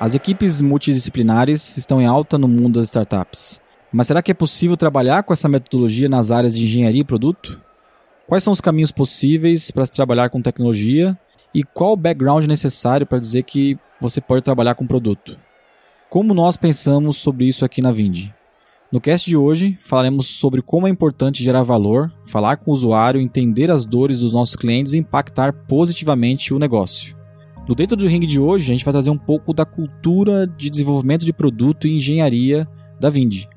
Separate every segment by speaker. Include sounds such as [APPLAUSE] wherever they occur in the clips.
Speaker 1: As equipes multidisciplinares estão em alta no mundo das startups. Mas será que é possível trabalhar com essa metodologia nas áreas de engenharia e produto? Quais são os caminhos possíveis para se trabalhar com tecnologia e qual o background necessário para dizer que você pode trabalhar com produto? Como nós pensamos sobre isso aqui na Vindi? No cast de hoje, falaremos sobre como é importante gerar valor, falar com o usuário, entender as dores dos nossos clientes e impactar positivamente o negócio. No Dentro do Ring de hoje, a gente vai trazer um pouco da cultura de desenvolvimento de produto e engenharia da Vindi.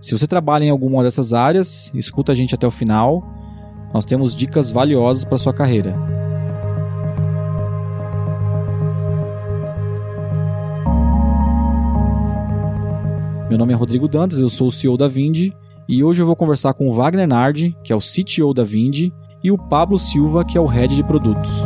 Speaker 1: Se você trabalha em alguma dessas áreas, escuta a gente até o final. Nós temos dicas valiosas para sua carreira. Meu nome é Rodrigo Dantas, eu sou o CEO da Vindi e hoje eu vou conversar com o Wagner Nardi, que é o CTO da Vindi, e o Pablo Silva, que é o Head de Produtos.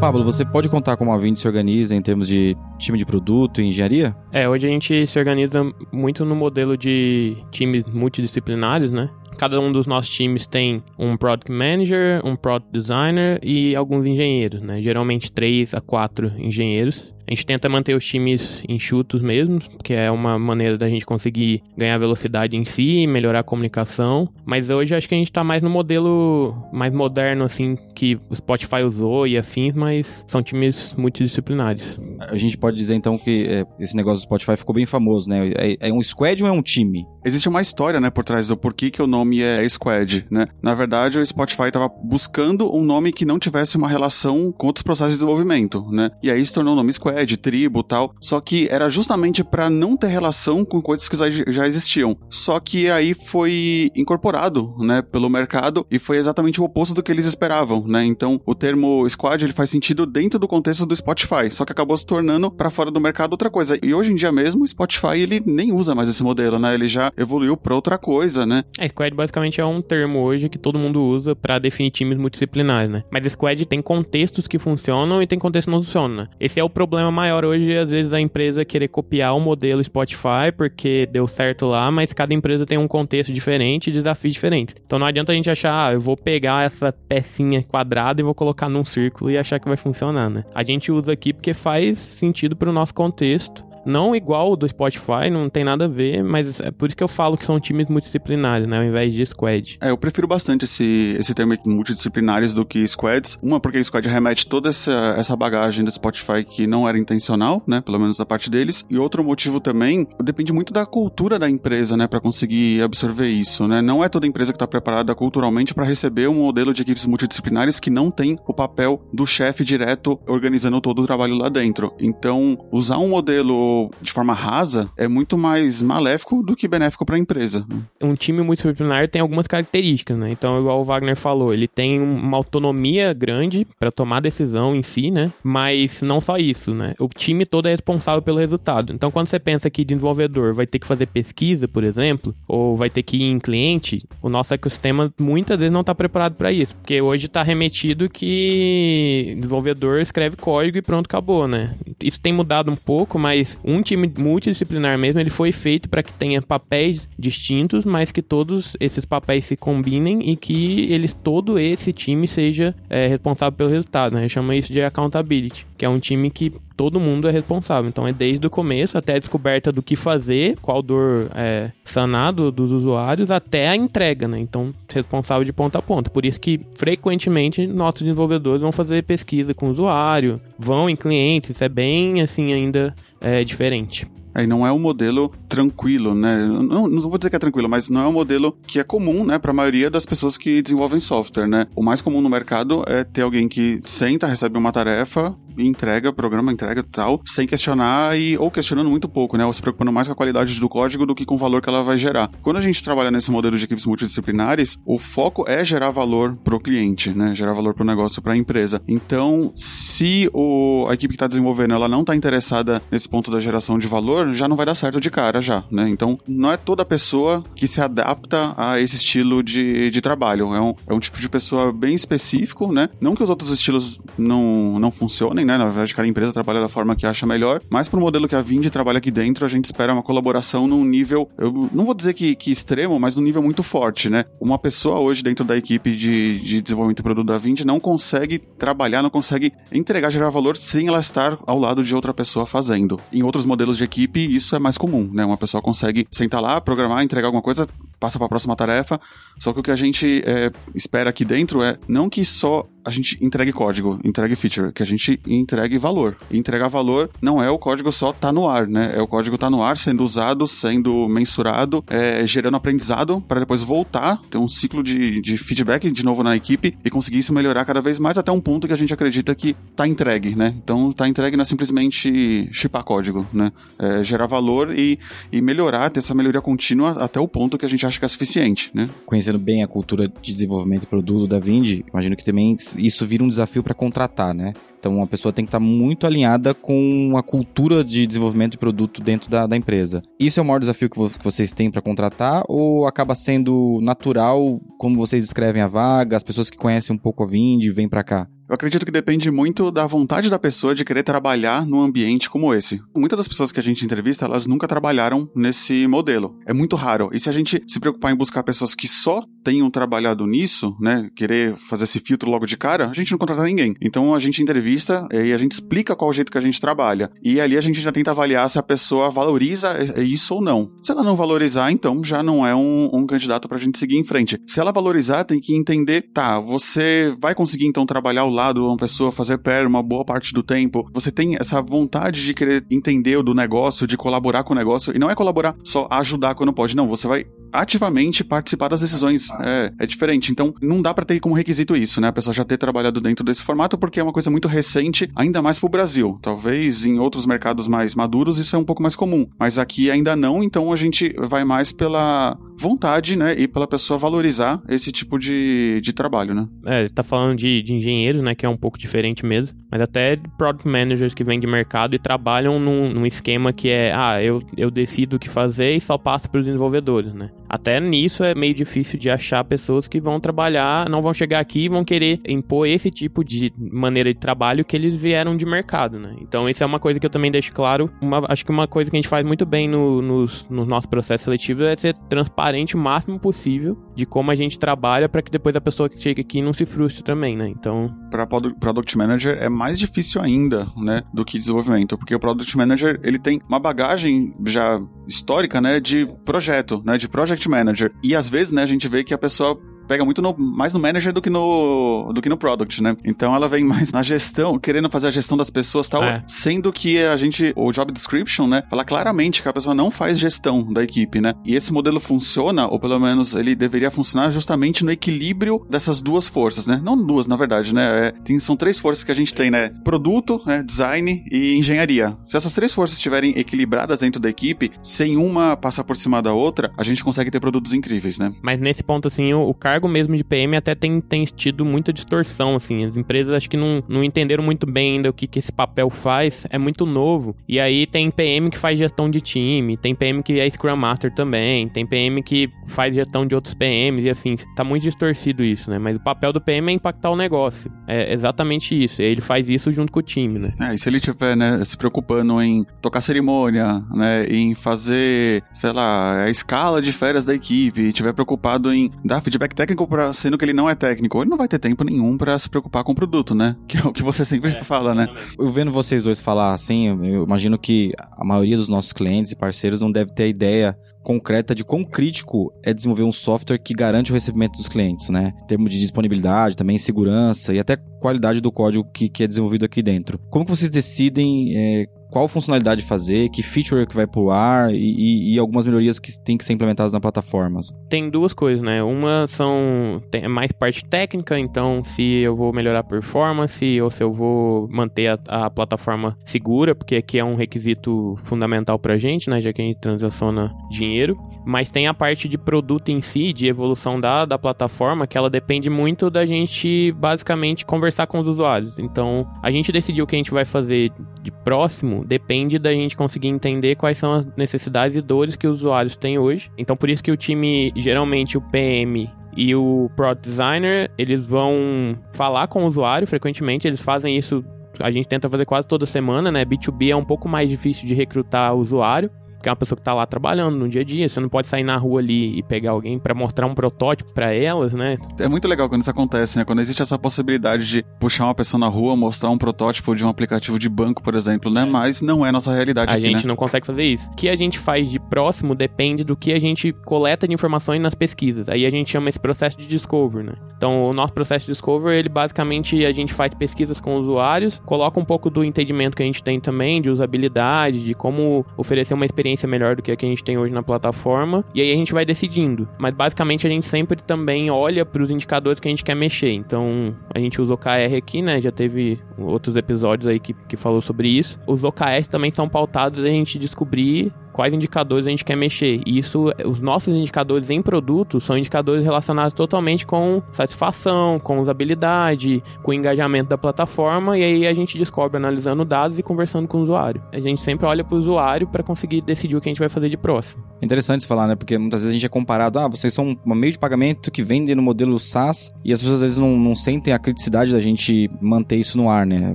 Speaker 1: Pablo, você pode contar como a Vind se organiza em termos de time de produto e engenharia?
Speaker 2: É, hoje a gente se organiza muito no modelo de times multidisciplinares, né? Cada um dos nossos times tem um Product Manager, um Product Designer e alguns engenheiros, né? Geralmente três a quatro engenheiros. A gente tenta manter os times enxutos mesmo, que é uma maneira da gente conseguir ganhar velocidade em si, melhorar a comunicação. Mas hoje acho que a gente tá mais no modelo mais moderno, assim, que o Spotify usou e afins, mas são times multidisciplinares.
Speaker 1: A gente pode dizer então que é, esse negócio do Spotify ficou bem famoso, né? É, é, um squad ou é um time?
Speaker 3: Existe uma história, né, por trás do porquê que o nome é squad, né? Na verdade, o Spotify estava buscando um nome que não tivesse uma relação com outros processos de desenvolvimento, né? E aí se tornou o nome squad de tribo tal. Só que era justamente para não ter relação com coisas que já existiam. Só que aí foi incorporado, né, pelo mercado e foi exatamente o oposto do que eles esperavam, né? Então, o termo squad ele faz sentido dentro do contexto do Spotify, só que acabou se tornando para fora do mercado outra coisa. E hoje em dia mesmo, o Spotify ele nem usa mais esse modelo, né? Ele já evoluiu para outra coisa, né?
Speaker 2: É, squad basicamente é um termo hoje que todo mundo usa para definir times multidisciplinares, né? Mas squad tem contextos que funcionam e tem contextos que não funcionam. Né? Esse é o problema problema maior hoje, às vezes, a empresa querer copiar o modelo Spotify porque deu certo lá, mas cada empresa tem um contexto diferente e desafio diferente. Então não adianta a gente achar, ah, eu vou pegar essa pecinha quadrada e vou colocar num círculo e achar que vai funcionar, né? A gente usa aqui porque faz sentido para o nosso contexto não igual o do Spotify, não tem nada a ver, mas é por isso que eu falo que são times multidisciplinares, né? Ao invés de squad.
Speaker 3: É, eu prefiro bastante esse, esse termo multidisciplinares do que squads. Uma, porque squad remete toda essa, essa bagagem do Spotify que não era intencional, né? Pelo menos da parte deles. E outro motivo também, depende muito da cultura da empresa, né? Para conseguir absorver isso, né? Não é toda empresa que está preparada culturalmente para receber um modelo de equipes multidisciplinares que não tem o papel do chefe direto organizando todo o trabalho lá dentro. Então, usar um modelo de forma rasa é muito mais maléfico do que benéfico para a empresa.
Speaker 2: Um time multidisciplinar tem algumas características, né? Então, igual o Wagner falou, ele tem uma autonomia grande para tomar decisão em si, né? Mas não só isso, né? O time todo é responsável pelo resultado. Então, quando você pensa que desenvolvedor vai ter que fazer pesquisa, por exemplo, ou vai ter que ir em cliente, o nosso ecossistema muitas vezes não está preparado para isso, porque hoje está remetido que desenvolvedor escreve código e pronto, acabou, né? Isso tem mudado um pouco, mas um time multidisciplinar mesmo, ele foi feito para que tenha papéis distintos, mas que todos esses papéis se combinem e que eles todo esse time seja é, responsável pelo resultado, né? Chama isso de accountability, que é um time que todo mundo é responsável. Então é desde o começo até a descoberta do que fazer, qual dor é sanado dos usuários, até a entrega, né? Então responsável de ponta a ponta. Por isso que frequentemente nossos desenvolvedores vão fazer pesquisa com o usuário, vão em clientes, isso é bem assim ainda é, diferente.
Speaker 3: Aí não é um modelo tranquilo, né? Não, não vou dizer que é tranquilo, mas não é um modelo que é comum, né, para a maioria das pessoas que desenvolvem software, né? O mais comum no mercado é ter alguém que senta, recebe uma tarefa, entrega, programa, entrega tal, sem questionar e ou questionando muito pouco, né? Ou se preocupando mais com a qualidade do código do que com o valor que ela vai gerar. Quando a gente trabalha nesse modelo de equipes multidisciplinares, o foco é gerar valor para o cliente, né? Gerar valor para o negócio, para a empresa. Então, se o, a equipe que está desenvolvendo ela não está interessada nesse ponto da geração de valor, já não vai dar certo de cara já, né? Então, não é toda pessoa que se adapta a esse estilo de, de trabalho. É um, é um tipo de pessoa bem específico, né? Não que os outros estilos não, não funcionem, né? Na verdade, cada empresa trabalha da forma que acha melhor, mas pro modelo que a Vind trabalha aqui dentro, a gente espera uma colaboração num nível, eu não vou dizer que, que extremo, mas num nível muito forte, né? Uma pessoa hoje dentro da equipe de, de desenvolvimento de produto da Vind não consegue trabalhar, não consegue entregar, gerar valor sem ela estar ao lado de outra pessoa fazendo. Em outros modelos de equipe, isso é mais comum, né? Uma pessoa consegue sentar lá, programar, entregar alguma coisa, passa para a próxima tarefa. Só que o que a gente é, espera aqui dentro é não que só a gente entregue código, entregue feature, que a gente entregue valor. E entregar valor não é o código só tá no ar, né? É o código tá no ar, sendo usado, sendo mensurado, é, gerando aprendizado para depois voltar, ter um ciclo de, de feedback de novo na equipe e conseguir isso melhorar cada vez mais até um ponto que a gente acredita que tá entregue, né? Então tá entregue não é simplesmente chipar código, né? É gerar valor e, e melhorar, ter essa melhoria contínua até o ponto que a gente acha que é suficiente, né?
Speaker 1: Conhecendo bem a cultura de desenvolvimento de produto da Vind, imagino que também isso vira um desafio para contratar, né? Então, a pessoa tem que estar muito alinhada com a cultura de desenvolvimento de produto dentro da, da empresa. Isso é o maior desafio que, vo que vocês têm para contratar ou acaba sendo natural, como vocês escrevem a vaga, as pessoas que conhecem um pouco a Vind vêm para cá?
Speaker 3: Eu acredito que depende muito da vontade da pessoa de querer trabalhar num ambiente como esse. Muitas das pessoas que a gente entrevista, elas nunca trabalharam nesse modelo. É muito raro. E se a gente se preocupar em buscar pessoas que só tenham trabalhado nisso, né, querer fazer esse filtro logo de cara, a gente não contrata ninguém. Então a gente entrevista e a gente explica qual o jeito que a gente trabalha. E ali a gente já tenta avaliar se a pessoa valoriza isso ou não. Se ela não valorizar, então já não é um, um candidato pra gente seguir em frente. Se ela valorizar, tem que entender, tá, você vai conseguir então trabalhar ao lado uma pessoa fazer pair uma boa parte do tempo, você tem essa vontade de querer entender do negócio, de colaborar com o negócio, e não é colaborar só ajudar quando pode, não, você vai ativamente participar das decisões. É, é diferente. Então, não dá para ter como requisito isso, né? A pessoa já ter trabalhado dentro desse formato, porque é uma coisa muito recente, ainda mais pro Brasil. Talvez em outros mercados mais maduros isso é um pouco mais comum, mas aqui ainda não, então a gente vai mais pela vontade, né? E pela pessoa valorizar esse tipo de, de trabalho, né?
Speaker 2: É, tá falando de, de engenheiro, né? Que é um pouco diferente mesmo. Mas até product managers que vêm de mercado e trabalham num, num esquema que é, ah, eu, eu decido o que fazer e só passo para os desenvolvedores, né? Até nisso é meio difícil de achar pessoas que vão trabalhar, não vão chegar aqui e vão querer impor esse tipo de maneira de trabalho que eles vieram de mercado, né? Então isso é uma coisa que eu também deixo claro. Uma, acho que uma coisa que a gente faz muito bem no, nos, no nosso processo seletivo é ser transparente o máximo possível de como a gente trabalha para que depois a pessoa que chega aqui não se frustre também, né? Então...
Speaker 3: Para Product Manager é mais difícil ainda, né, do que desenvolvimento, porque o Product Manager, ele tem uma bagagem já histórica, né, de projeto, né, de project manager. E às vezes, né, a gente vê que a pessoa pega muito no, mais no manager do que no, do que no product, né? Então ela vem mais na gestão, querendo fazer a gestão das pessoas tal, é. sendo que a gente, o job description, né, fala claramente que a pessoa não faz gestão da equipe, né? E esse modelo funciona, ou pelo menos ele deveria funcionar justamente no equilíbrio dessas duas forças, né? Não duas, na verdade, né? É, tem, são três forças que a gente tem, né? Produto, né? design e engenharia. Se essas três forças estiverem equilibradas dentro da equipe, sem uma passar por cima da outra, a gente consegue ter produtos incríveis, né?
Speaker 2: Mas nesse ponto, assim, o, o cargo cargo mesmo de PM até tem, tem tido muita distorção, assim. As empresas acho que não, não entenderam muito bem ainda o que, que esse papel faz. É muito novo. E aí tem PM que faz gestão de time, tem PM que é Scrum Master também, tem PM que faz gestão de outros PMs e assim. Tá muito distorcido isso, né? Mas o papel do PM é impactar o negócio. É exatamente isso. Ele faz isso junto com o time, né?
Speaker 3: É, e se ele estiver, né, se preocupando em tocar cerimônia, né, em fazer, sei lá, a escala de férias da equipe, estiver preocupado em dar feedback técnico técnico, pra, sendo que ele não é técnico, ele não vai ter tempo nenhum para se preocupar com o produto, né? [LAUGHS] Que é o que você sempre é, fala, né?
Speaker 1: Eu vendo vocês dois falar assim, eu imagino que a maioria dos nossos clientes e parceiros não deve ter ideia concreta de quão crítico é desenvolver um software que garante o recebimento dos clientes, né? Em termos de disponibilidade, também segurança e até qualidade do código que, que é desenvolvido aqui dentro. Como que vocês decidem é, qual funcionalidade fazer, que feature que vai pro ar e, e, algumas melhorias que tem que ser implementadas na plataforma.
Speaker 2: Tem duas coisas, né? Uma são tem mais parte técnica, então se eu vou melhorar a performance ou se eu vou manter a, a plataforma segura, porque aqui é um requisito fundamental pra gente, né? Já que a gente transaciona dinheiro. Mas tem a parte de produto em si, de evolução da, da plataforma, que ela depende muito da gente basicamente conversar com os usuários. Então a gente decidiu o que a gente vai fazer de próximo depende da gente conseguir entender quais são as necessidades e dores que os usuários têm hoje. Então, por isso que o time, geralmente o PM e o Product Designer, eles vão falar com o usuário frequentemente, eles fazem isso a gente tenta fazer quase toda semana, né? B2B é um pouco mais difícil de recrutar usuário, porque é uma pessoa que tá lá trabalhando no dia a dia, você não pode sair na rua ali e pegar alguém para mostrar um protótipo para elas, né?
Speaker 3: É muito legal quando isso acontece, né? Quando existe essa possibilidade de puxar uma pessoa na rua, mostrar um protótipo de um aplicativo de banco, por exemplo, né? Mas não é nossa realidade
Speaker 2: a
Speaker 3: aqui,
Speaker 2: gente
Speaker 3: né?
Speaker 2: não consegue fazer isso. O que a gente faz de próximo depende do que a gente coleta de informações nas pesquisas. Aí a gente chama esse processo de discovery, né? Então, o nosso processo de discovery, ele basicamente a gente faz pesquisas com usuários, coloca um pouco do entendimento que a gente tem também de usabilidade, de como oferecer uma experiência melhor do que a que a gente tem hoje na plataforma, e aí a gente vai decidindo. Mas basicamente a gente sempre também olha para os indicadores que a gente quer mexer. Então, a gente usa o OKR aqui, né? Já teve outros episódios aí que, que falou sobre isso. Os OKRs também são pautados a gente descobrir quais indicadores a gente quer mexer. E isso, os nossos indicadores em produto são indicadores relacionados totalmente com satisfação, com usabilidade, com engajamento da plataforma, e aí a gente descobre analisando dados e conversando com o usuário. A gente sempre olha para o usuário para conseguir decidir o que a gente vai fazer de próximo.
Speaker 1: Interessante falar, né? Porque muitas vezes a gente é comparado, ah, vocês são um meio de pagamento que vende no modelo SaaS, e as pessoas às vezes não, não sentem a criticidade da gente manter isso no ar, né?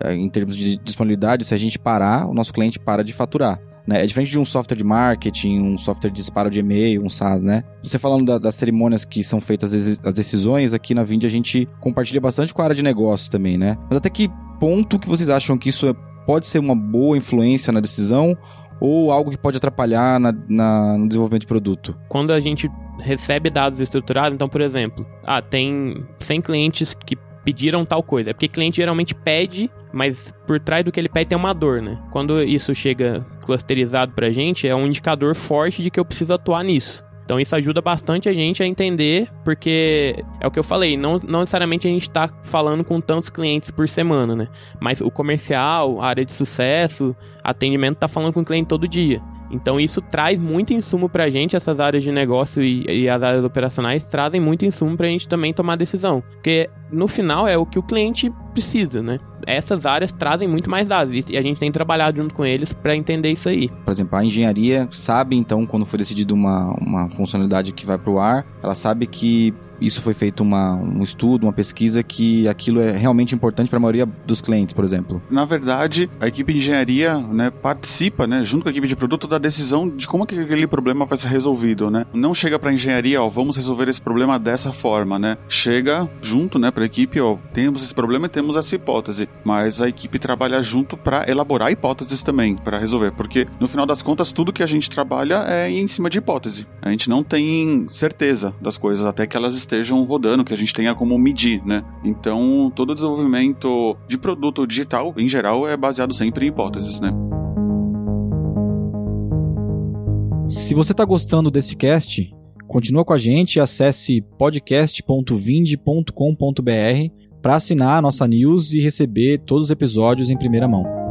Speaker 1: É, em termos de disponibilidade, se a gente parar, o nosso cliente para de faturar. Né? É diferente de um software de marketing, um software de disparo de e-mail, um SaaS, né? Você falando da, das cerimônias que são feitas as decisões, aqui na Vind a gente compartilha bastante com a área de negócios também, né? Mas até que ponto que vocês acham que isso é, pode ser uma boa influência na decisão ou algo que pode atrapalhar na, na, no desenvolvimento de produto?
Speaker 2: Quando a gente recebe dados estruturados, então, por exemplo, ah, tem 100 clientes que pediram tal coisa. É porque cliente geralmente pede, mas por trás do que ele pede tem uma dor, né? Quando isso chega clusterizado pra gente, é um indicador forte de que eu preciso atuar nisso. Então isso ajuda bastante a gente a entender, porque é o que eu falei, não, não necessariamente a gente está falando com tantos clientes por semana, né? Mas o comercial, a área de sucesso, atendimento está falando com o cliente todo dia. Então isso traz muito insumo pra gente, essas áreas de negócio e, e as áreas operacionais trazem muito insumo pra gente também tomar decisão. Porque no final é o que o cliente precisa, né? Essas áreas trazem muito mais dados e a gente tem trabalhado junto com eles para entender isso aí.
Speaker 1: Por exemplo, a engenharia sabe então quando foi decidido uma, uma funcionalidade que vai para o ar, ela sabe que isso foi feito uma, um estudo, uma pesquisa que aquilo é realmente importante para a maioria dos clientes, por exemplo?
Speaker 3: Na verdade, a equipe de engenharia né, participa, né, junto com a equipe de produto, da decisão de como que aquele problema vai ser resolvido, né? Não chega para a engenharia, ó, vamos resolver esse problema dessa forma, né? Chega junto, né, para a equipe, ó, temos esse problema e temos essa hipótese, mas a equipe trabalha junto para elaborar hipóteses também para resolver, porque no final das contas tudo que a gente trabalha é em cima de hipótese. A gente não tem certeza das coisas até que elas estejam estejam rodando, que a gente tenha como medir, né? Então, todo desenvolvimento de produto digital, em geral, é baseado sempre em hipóteses, né?
Speaker 1: Se você está gostando desse cast, continua com a gente e acesse podcast.vind.com.br para assinar a nossa news e receber todos os episódios em primeira mão.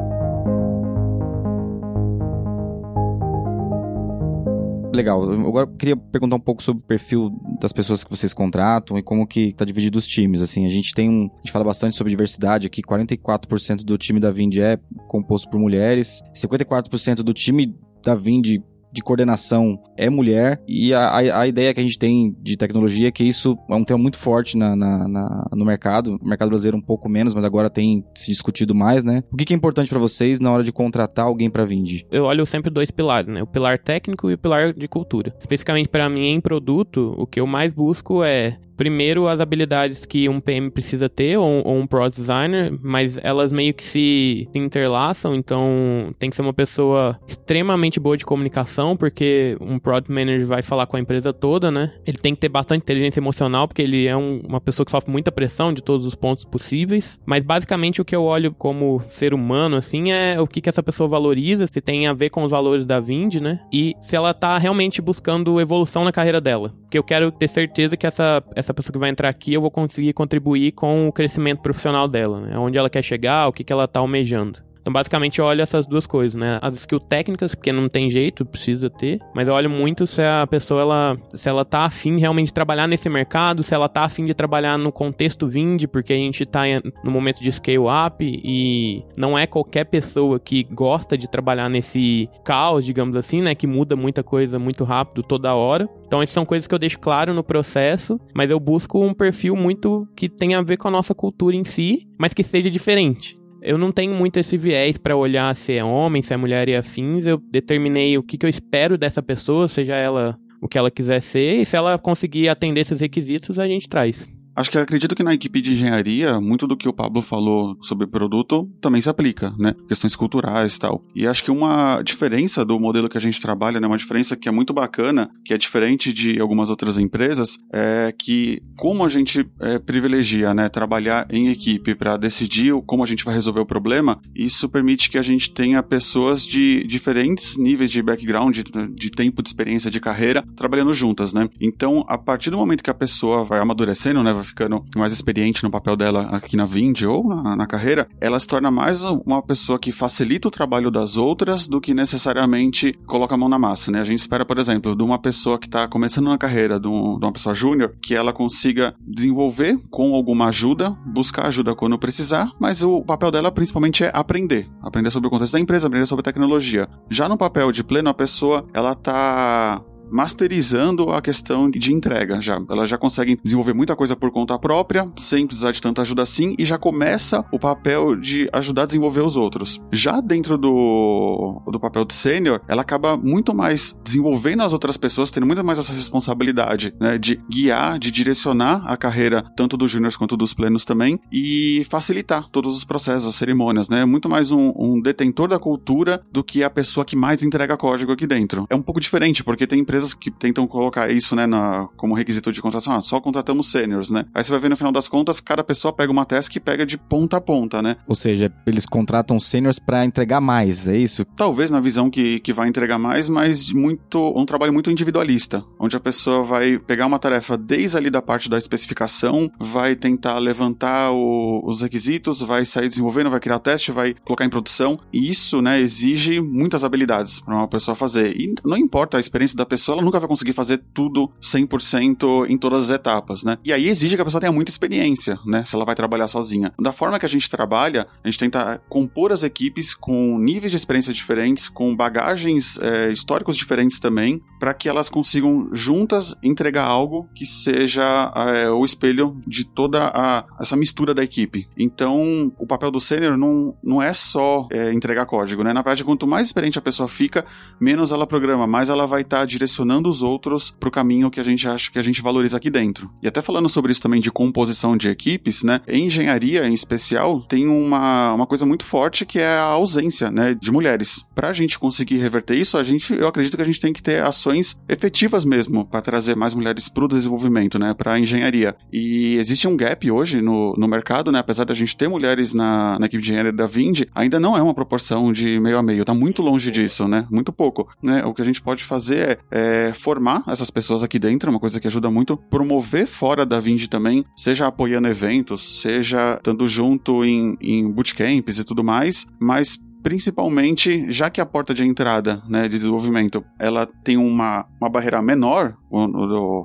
Speaker 1: Legal. Agora eu queria perguntar um pouco sobre o perfil das pessoas que vocês contratam e como que tá dividido os times. Assim, a gente tem um, a gente fala bastante sobre diversidade aqui. 44% do time da Vind é composto por mulheres. 54% do time da Vind de coordenação é mulher e a, a, ideia que a gente tem de tecnologia é que isso é um tema muito forte na, na, na no mercado. O mercado brasileiro um pouco menos, mas agora tem se discutido mais, né? O que, que é importante para vocês na hora de contratar alguém para Vind?
Speaker 2: Eu olho sempre dois pilares, né? O pilar técnico e o pilar de cultura. Especificamente para mim em produto, o que eu mais busco é primeiro as habilidades que um PM precisa ter, ou, ou um Product Designer, mas elas meio que se, se interlaçam, então tem que ser uma pessoa extremamente boa de comunicação, porque um Product Manager vai falar com a empresa toda, né? Ele tem que ter bastante inteligência emocional, porque ele é um, uma pessoa que sofre muita pressão de todos os pontos possíveis, mas basicamente o que eu olho como ser humano, assim, é o que, que essa pessoa valoriza, se tem a ver com os valores da Vind, né? E se ela tá realmente buscando evolução na carreira dela. Porque eu quero ter certeza que essa, essa essa pessoa que vai entrar aqui, eu vou conseguir contribuir com o crescimento profissional dela, né? Onde ela quer chegar, o que, que ela tá almejando. Então, basicamente, eu olho essas duas coisas, né? As skills técnicas, porque não tem jeito, precisa ter. Mas eu olho muito se a pessoa, ela, se ela tá afim realmente de trabalhar nesse mercado, se ela tá afim de trabalhar no contexto Vind, porque a gente tá no momento de scale up e não é qualquer pessoa que gosta de trabalhar nesse caos, digamos assim, né? Que muda muita coisa muito rápido toda hora. Então, essas são coisas que eu deixo claro no processo, mas eu busco um perfil muito que tenha a ver com a nossa cultura em si, mas que seja diferente. Eu não tenho muito esse viés para olhar se é homem, se é mulher e afins. Eu determinei o que, que eu espero dessa pessoa, seja ela o que ela quiser ser, e se ela conseguir atender esses requisitos, a gente traz.
Speaker 3: Acho que acredito que na equipe de engenharia, muito do que o Pablo falou sobre produto também se aplica, né? Questões culturais e tal. E acho que uma diferença do modelo que a gente trabalha, né? Uma diferença que é muito bacana, que é diferente de algumas outras empresas, é que como a gente é, privilegia, né? Trabalhar em equipe para decidir como a gente vai resolver o problema, isso permite que a gente tenha pessoas de diferentes níveis de background, de, de tempo de experiência de carreira, trabalhando juntas, né? Então, a partir do momento que a pessoa vai amadurecendo, né? Ficando mais experiente no papel dela aqui na Vind ou na, na carreira, ela se torna mais uma pessoa que facilita o trabalho das outras do que necessariamente coloca a mão na massa, né? A gente espera, por exemplo, de uma pessoa que está começando na carreira, de, um, de uma pessoa júnior, que ela consiga desenvolver com alguma ajuda, buscar ajuda quando precisar, mas o papel dela principalmente é aprender. Aprender sobre o contexto da empresa, aprender sobre tecnologia. Já no papel de pleno, a pessoa, ela tá masterizando a questão de entrega já. Elas já conseguem desenvolver muita coisa por conta própria, sem precisar de tanta ajuda assim, e já começa o papel de ajudar a desenvolver os outros. Já dentro do, do papel de sênior, ela acaba muito mais desenvolvendo as outras pessoas, tendo muito mais essa responsabilidade, né, de guiar, de direcionar a carreira tanto dos júniores quanto dos plenos também, e facilitar todos os processos, as cerimônias, né? Muito mais um, um detentor da cultura do que a pessoa que mais entrega código aqui dentro. É um pouco diferente, porque tem empresas empresas que tentam colocar isso, né, na, como requisito de contratação, ah, só contratamos seniors, né? Aí você vai ver no final das contas, cada pessoa pega uma task e pega de ponta a ponta, né?
Speaker 1: Ou seja, eles contratam seniors para entregar mais, é isso?
Speaker 3: Talvez na visão que, que vai entregar mais, mas muito um trabalho muito individualista, onde a pessoa vai pegar uma tarefa desde ali da parte da especificação, vai tentar levantar o, os requisitos, vai sair desenvolvendo, vai criar teste, vai colocar em produção, e isso, né, exige muitas habilidades para uma pessoa fazer. E não importa a experiência da pessoa, ela nunca vai conseguir fazer tudo 100% em todas as etapas, né? E aí exige que a pessoa tenha muita experiência, né? Se ela vai trabalhar sozinha. Da forma que a gente trabalha, a gente tenta compor as equipes com níveis de experiência diferentes, com bagagens é, históricos diferentes também, para que elas consigam juntas entregar algo que seja é, o espelho de toda a, essa mistura da equipe. Então, o papel do sênior não, não é só é, entregar código, né? Na prática, quanto mais experiente a pessoa fica, menos ela programa, mais ela vai estar tá direcionando direcionando os outros para o caminho que a gente acha que a gente valoriza aqui dentro. E até falando sobre isso também de composição de equipes, né? Em engenharia, em especial, tem uma, uma coisa muito forte que é a ausência, né, de mulheres. Para a gente conseguir reverter isso, a gente, eu acredito que a gente tem que ter ações efetivas mesmo para trazer mais mulheres para o desenvolvimento, né, para a engenharia. E existe um gap hoje no, no mercado, né? Apesar da gente ter mulheres na, na equipe de engenharia da Vind, ainda não é uma proporção de meio a meio. Tá muito longe disso, né? Muito pouco, né? O que a gente pode fazer é, é é, formar essas pessoas aqui dentro, é uma coisa que ajuda muito, promover fora da Vind também, seja apoiando eventos, seja estando junto em, em bootcamps e tudo mais, mas principalmente já que a porta de entrada né, de desenvolvimento ela tem uma, uma barreira menor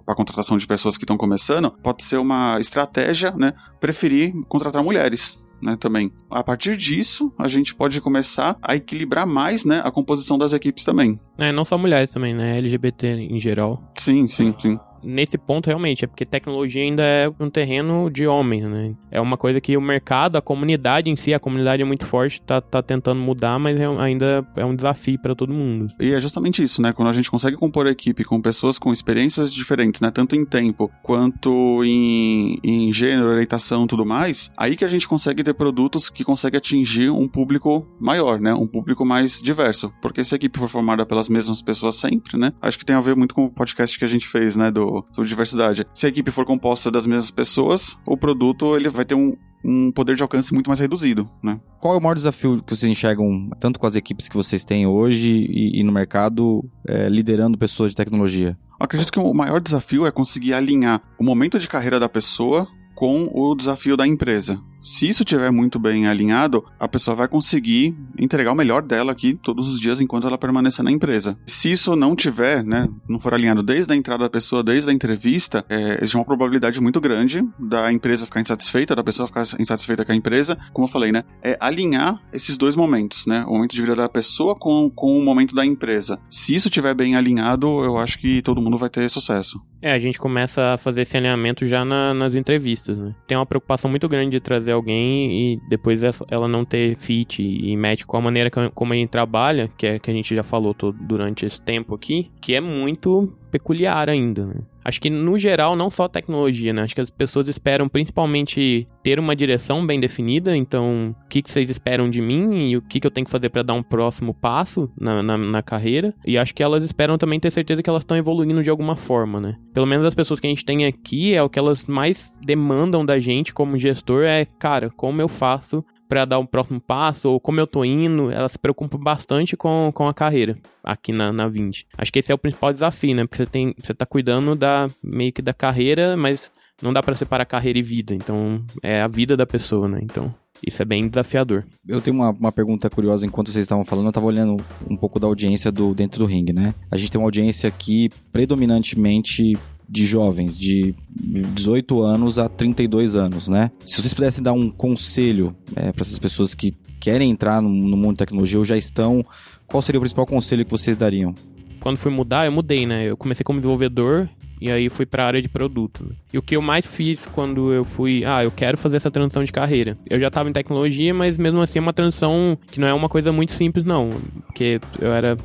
Speaker 3: para a contratação de pessoas que estão começando, pode ser uma estratégia né, preferir contratar mulheres né, também. A partir disso, a gente pode começar a equilibrar mais, né, a composição das equipes também.
Speaker 2: É, não só mulheres também, né, LGBT em geral.
Speaker 3: Sim, sim, sim
Speaker 2: nesse ponto realmente, é porque tecnologia ainda é um terreno de homens, né? É uma coisa que o mercado, a comunidade em si, a comunidade é muito forte, tá, tá tentando mudar, mas é, ainda é um desafio para todo mundo.
Speaker 3: E é justamente isso, né? Quando a gente consegue compor a equipe com pessoas com experiências diferentes, né? Tanto em tempo quanto em, em gênero, orientação tudo mais, aí que a gente consegue ter produtos que conseguem atingir um público maior, né? Um público mais diverso. Porque se a equipe for formada pelas mesmas pessoas sempre, né? Acho que tem a ver muito com o podcast que a gente fez, né? Do sobre diversidade. Se a equipe for composta das mesmas pessoas, o produto ele vai ter um, um poder de alcance muito mais reduzido, né?
Speaker 1: Qual é o maior desafio que vocês enxergam, tanto com as equipes que vocês têm hoje e, e no mercado, é, liderando pessoas de tecnologia?
Speaker 3: Eu acredito que o maior desafio é conseguir alinhar o momento de carreira da pessoa com o desafio da empresa. Se isso estiver muito bem alinhado, a pessoa vai conseguir entregar o melhor dela aqui todos os dias enquanto ela permanecer na empresa. Se isso não tiver, né, não for alinhado desde a entrada da pessoa, desde a entrevista, é, existe uma probabilidade muito grande da empresa ficar insatisfeita, da pessoa ficar insatisfeita com a empresa. Como eu falei, né, é alinhar esses dois momentos, né, o momento de vida da pessoa com, com o momento da empresa. Se isso estiver bem alinhado, eu acho que todo mundo vai ter sucesso.
Speaker 2: É, a gente começa a fazer esse alinhamento já na, nas entrevistas, né. Tem uma preocupação muito grande de trazer alguém e depois ela não ter fit e match com a maneira como a gente trabalha, que é que a gente já falou todo, durante esse tempo aqui, que é muito peculiar ainda, né? Acho que no geral, não só tecnologia, né? Acho que as pessoas esperam principalmente ter uma direção bem definida. Então, o que, que vocês esperam de mim e o que, que eu tenho que fazer para dar um próximo passo na, na, na, carreira. E acho que elas esperam também ter certeza que elas estão evoluindo de alguma forma, né? Pelo menos as pessoas que a gente tem aqui é o que elas mais demandam da gente como gestor é, cara, como eu faço para dar um próximo passo, ou como eu tô indo, ela se preocupa bastante com, com a carreira aqui na, na Vind. Acho que esse é o principal desafio, né? Porque você tem, você tá cuidando da meio que da carreira, mas não dá para separar carreira e vida. Então, é a vida da pessoa, né? Então, isso é bem desafiador.
Speaker 1: Eu tenho uma, uma pergunta curiosa enquanto vocês estavam falando, eu estava olhando um pouco da audiência do dentro do ringue, né? A gente tem uma audiência aqui predominantemente de jovens de 18 anos a 32 anos, né? Se vocês pudessem dar um conselho é, para essas pessoas que querem entrar no, no mundo da tecnologia ou já estão, qual seria o principal conselho que vocês dariam?
Speaker 2: Quando fui mudar, eu mudei, né? Eu comecei como desenvolvedor e aí fui para a área de produto. Né? E o que eu mais fiz quando eu fui, ah, eu quero fazer essa transição de carreira. Eu já estava em tecnologia, mas mesmo assim é uma transição que não é uma coisa muito simples não, porque eu era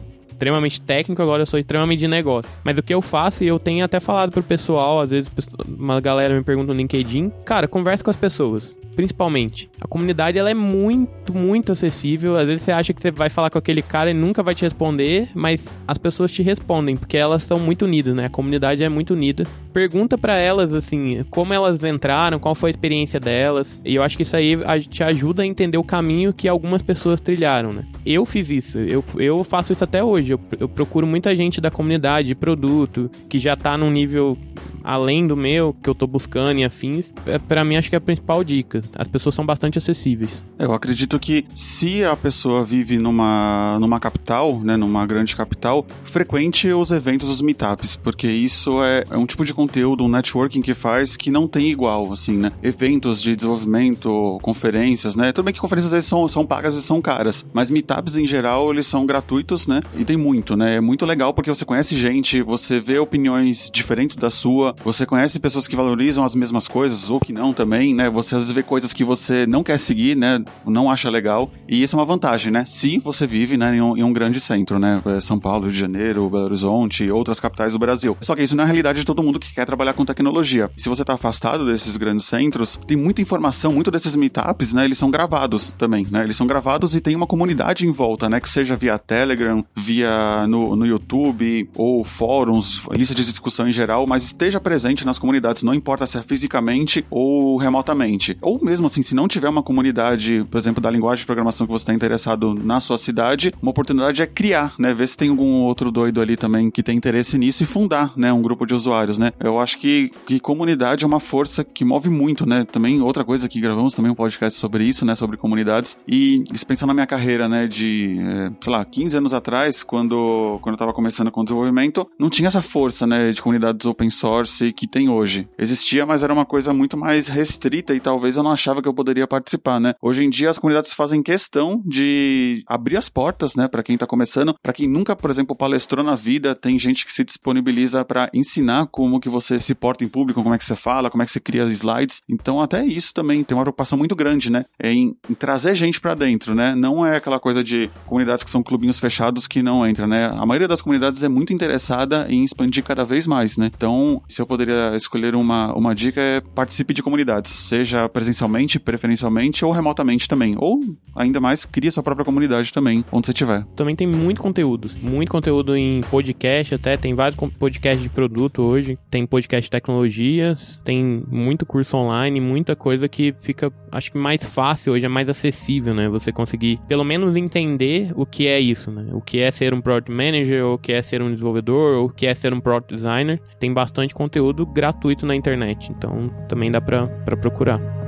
Speaker 2: extremamente técnico, agora eu sou extremamente de negócio. Mas o que eu faço, e eu tenho até falado pro pessoal, às vezes uma galera me pergunta no LinkedIn, cara, conversa com as pessoas principalmente. A comunidade ela é muito, muito acessível. Às vezes você acha que você vai falar com aquele cara e nunca vai te responder, mas as pessoas te respondem porque elas são muito unidas, né? A comunidade é muito unida. Pergunta para elas assim, como elas entraram, qual foi a experiência delas. E eu acho que isso aí te ajuda a entender o caminho que algumas pessoas trilharam, né? Eu fiz isso, eu, eu faço isso até hoje. Eu, eu procuro muita gente da comunidade de produto que já tá num nível além do meu, que eu tô buscando e afins. É, para mim acho que é a principal dica. As pessoas são bastante acessíveis.
Speaker 3: Eu acredito que se a pessoa vive numa, numa capital, né, numa grande capital, frequente os eventos, os meetups, porque isso é, é um tipo de conteúdo, um networking que faz que não tem igual, assim, né? Eventos de desenvolvimento, conferências, né? Tudo bem que conferências às vezes são, são pagas e são caras, mas meetups em geral eles são gratuitos, né? E tem muito, né? É muito legal porque você conhece gente, você vê opiniões diferentes da sua, você conhece pessoas que valorizam as mesmas coisas ou que não também, né? Você às vezes vê coisas que você não quer seguir, né? Não acha legal. E isso é uma vantagem, né? Se você vive né, em, um, em um grande centro, né? É São Paulo, Rio de Janeiro, Belo Horizonte outras capitais do Brasil. Só que isso não é a realidade de todo mundo que quer trabalhar com tecnologia. Se você está afastado desses grandes centros, tem muita informação, muito desses meetups, né? Eles são gravados também, né? Eles são gravados e tem uma comunidade em volta, né? Que seja via Telegram, via no, no YouTube ou fóruns, lista de discussão em geral, mas esteja presente nas comunidades, não importa se é fisicamente ou remotamente. Ou mesmo assim, se não tiver uma comunidade, por exemplo, da linguagem de programação que você está interessado na sua cidade, uma oportunidade é criar, né? Ver se tem algum outro doido ali também que tem interesse nisso e fundar, né? Um grupo de usuários, né? Eu acho que, que comunidade é uma força que move muito, né? Também outra coisa que gravamos também um podcast sobre isso, né? Sobre comunidades. E pensando na minha carreira, né? De, é, sei lá, 15 anos atrás, quando, quando eu tava começando com desenvolvimento, não tinha essa força, né? De comunidades open source que tem hoje. Existia, mas era uma coisa muito mais restrita e talvez eu não achava que eu poderia participar, né? Hoje em dia as comunidades fazem questão de abrir as portas, né, para quem tá começando, para quem nunca, por exemplo, palestrou na vida, tem gente que se disponibiliza para ensinar como que você se porta em público, como é que você fala, como é que você cria slides. Então até isso também tem uma preocupação muito grande, né, em, em trazer gente para dentro, né? Não é aquela coisa de comunidades que são clubinhos fechados que não entram, né? A maioria das comunidades é muito interessada em expandir cada vez mais, né? Então, se eu poderia escolher uma, uma dica é participe de comunidades, seja presencialmente, preferencialmente ou remotamente também. Ou, ainda mais, cria sua própria comunidade também, onde você estiver.
Speaker 2: Também tem muito conteúdo. Muito conteúdo em podcast até. Tem vários podcasts de produto hoje. Tem podcast de tecnologia. Tem muito curso online, muita coisa que fica, acho que mais fácil hoje, é mais acessível, né? Você conseguir, pelo menos, entender o que é isso, né? O que é ser um Product Manager, ou o que é ser um desenvolvedor, ou o que é ser um Product Designer. Tem bastante conteúdo gratuito na internet. Então, também dá para procurar.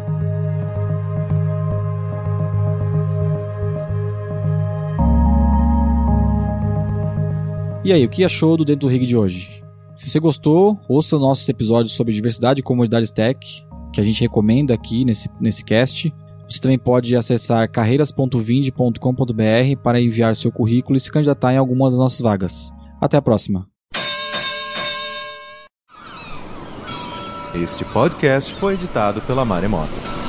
Speaker 1: E aí, o que achou do Dentro do Rig de hoje? Se você gostou, ouça nossos episódios sobre diversidade e comunidades tech, que a gente recomenda aqui nesse, nesse cast. Você também pode acessar carreiras.vind.com.br para enviar seu currículo e se candidatar em algumas das nossas vagas. Até a próxima!
Speaker 4: Este podcast foi editado pela Maremoto.